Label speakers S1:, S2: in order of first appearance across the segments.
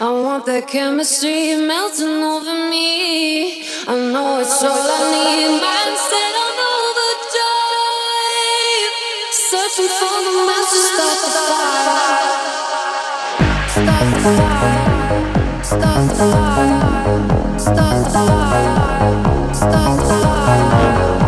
S1: I
S2: want that chemistry melting over me. I know it's all I need. Mindset on overdrive. Searching for the master, start the fire. Start the fire. Start the fire. Start the fire. Start the fire.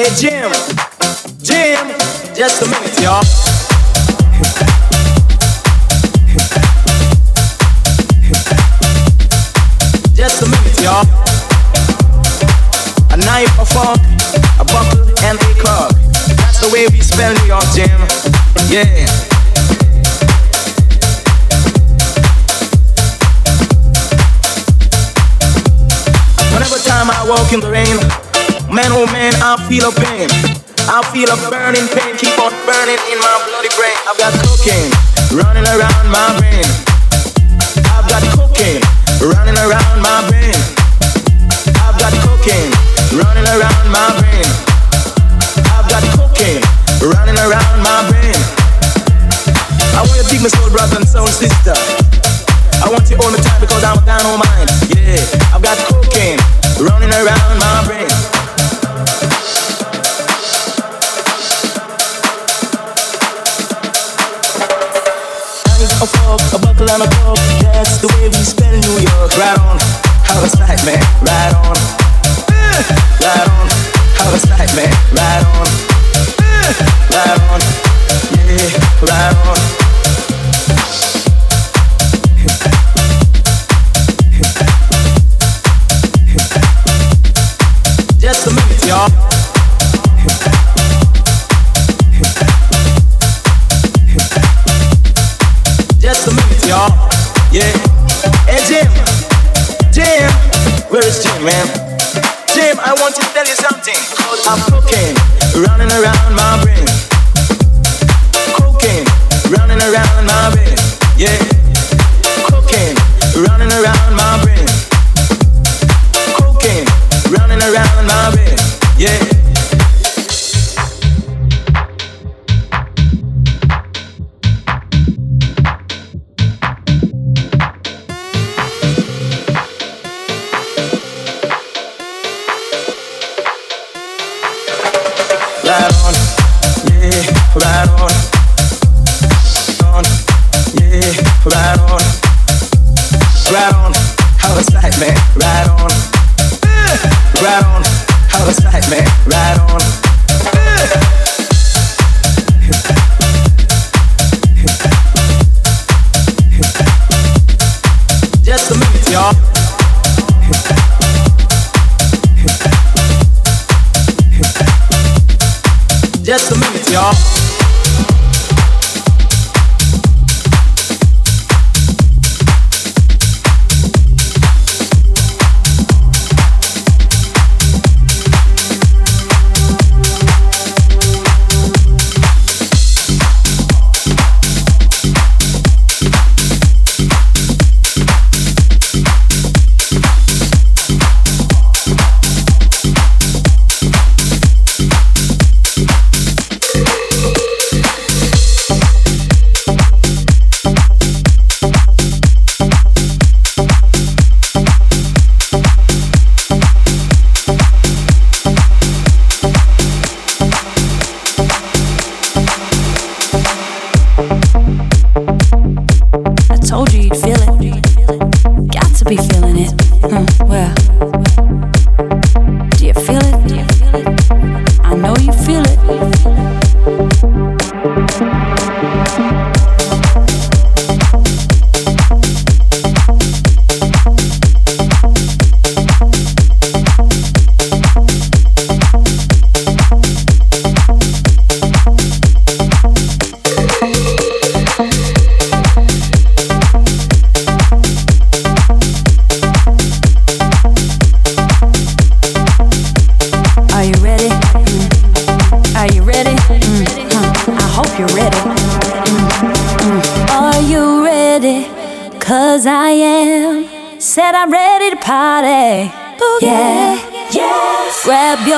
S3: Hey Jim, Jim, just a minute, y'all. Just a minute, y'all. A knife, a fork, a buckle, and a clog. That's the way we spell New York, Jim. Yeah. Whenever time I walk in the rain, man oh man, I feel a pain. I feel a burning pain, keep on burning in my bloody brain. I've got cocaine running around my brain. I've got cocaine running around my brain. I've got cocaine running around my brain. I've got cocaine running around my brain. I want you to dig my soul brother and soul sister. I want you all the time because I'm down on mine. Yeah, I've got cocaine running around my brain. A fork, a buckle and a cork. That's the way we spell New York. Right on, how it's like, man. Right on, eh. right on, how it's like, man. Right on, eh. right on, yeah, right on.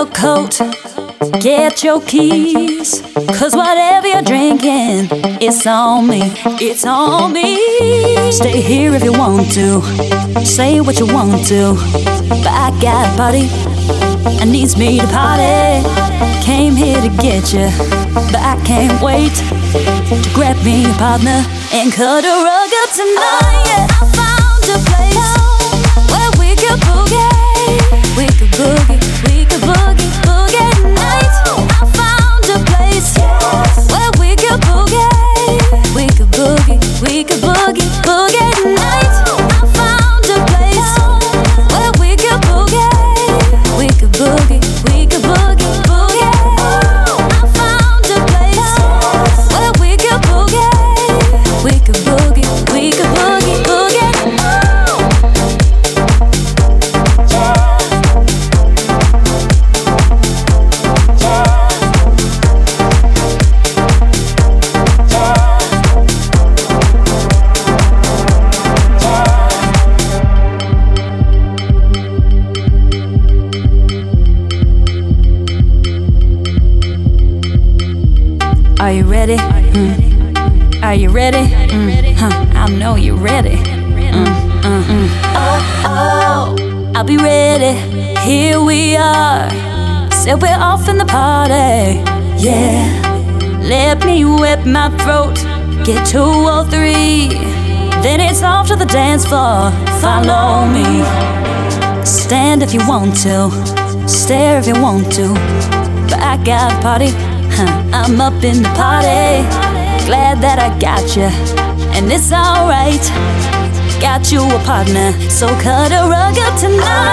S4: Coat, get your keys. Cause whatever you're drinking, it's on me, it's on me. Stay here if you want to, say what you want to. But I got a party and needs me to party. Came here to get you, but I can't wait to grab me a partner and cut a rug up tonight. Yeah, I found a place where we could boogie, we could boogie, we could boogie, boogie tonight. Oh, I found a place where we could boogie, we could boogie, we could boogie, boogie tonight. I'll be ready. Here we are. Said we're off in the party. Yeah. Let me whip my throat. Get two or three. Then it's off to the dance floor. Follow me. Stand if you want to. Stare if you want to. But I got a party. Huh, I'm up in the party. Glad that I got you. And it's alright. Got you a partner. So cut a rug up tonight.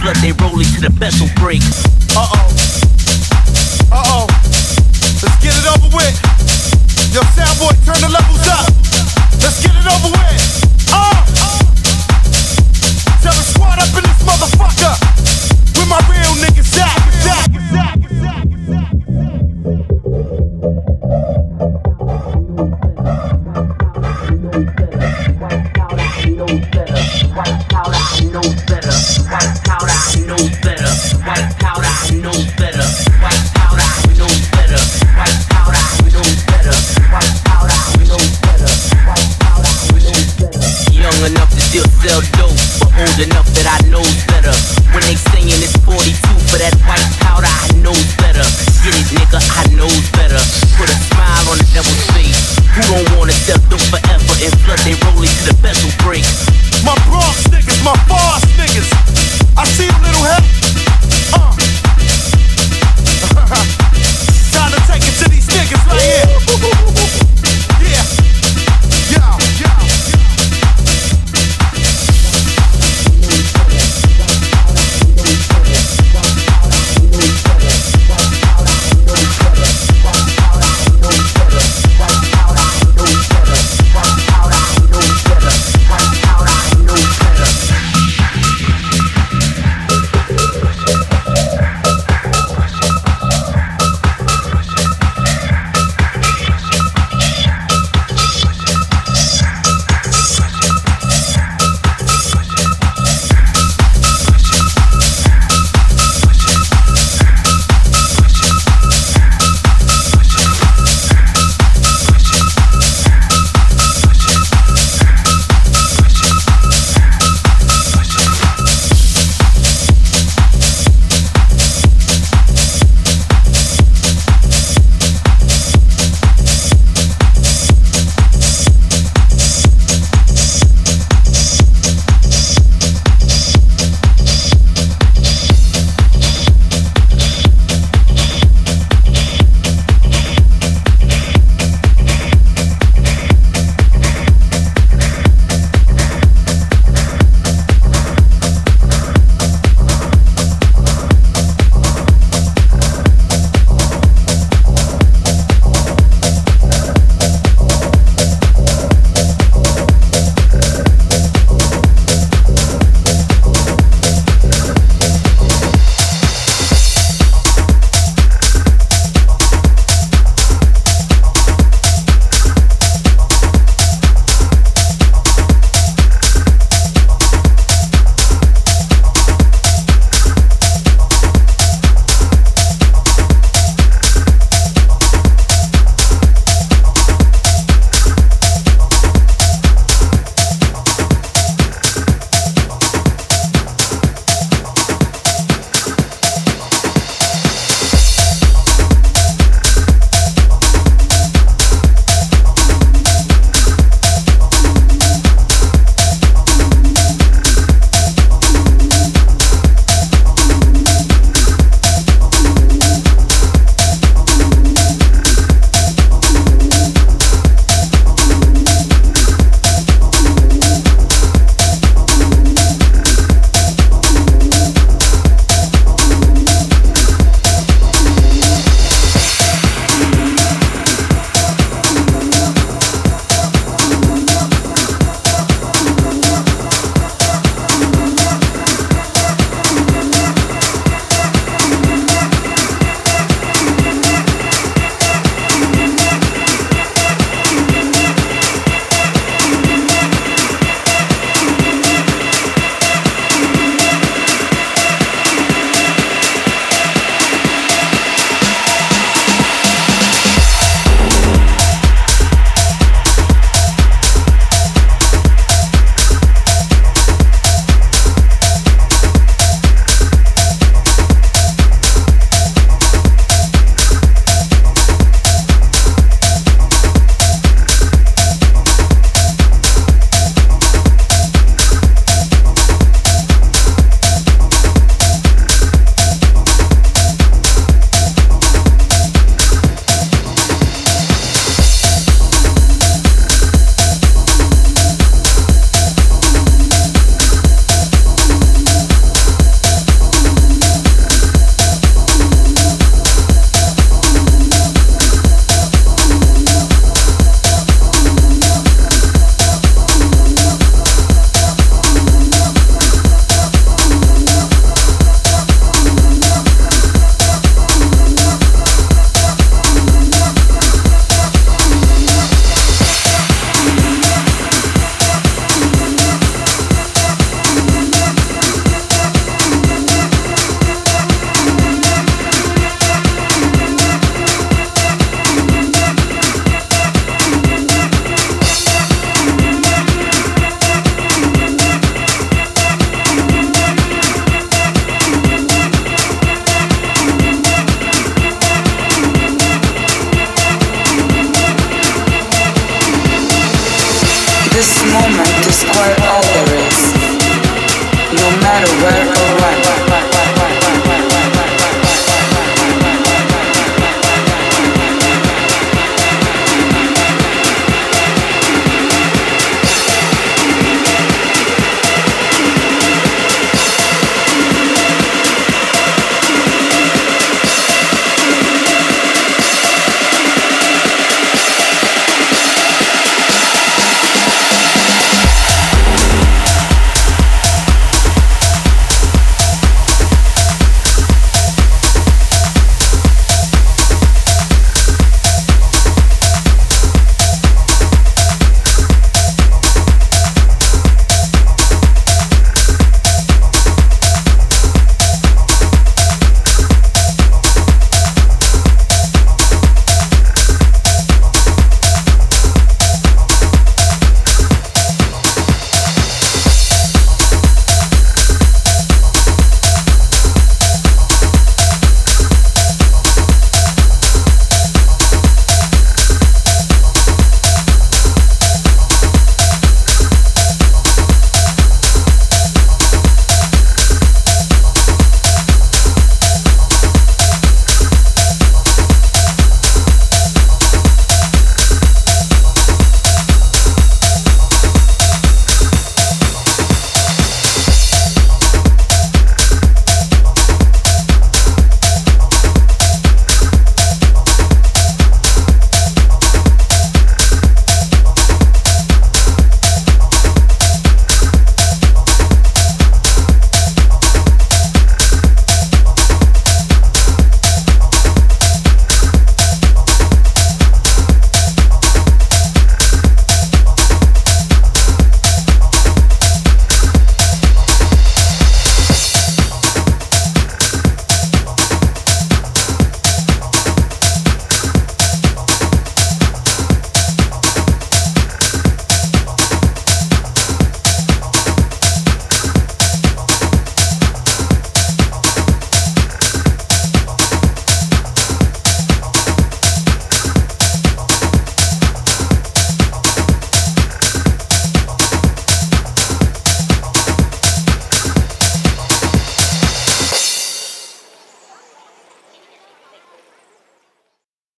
S3: Flood they rollie to the bezel break?
S5: Uh oh.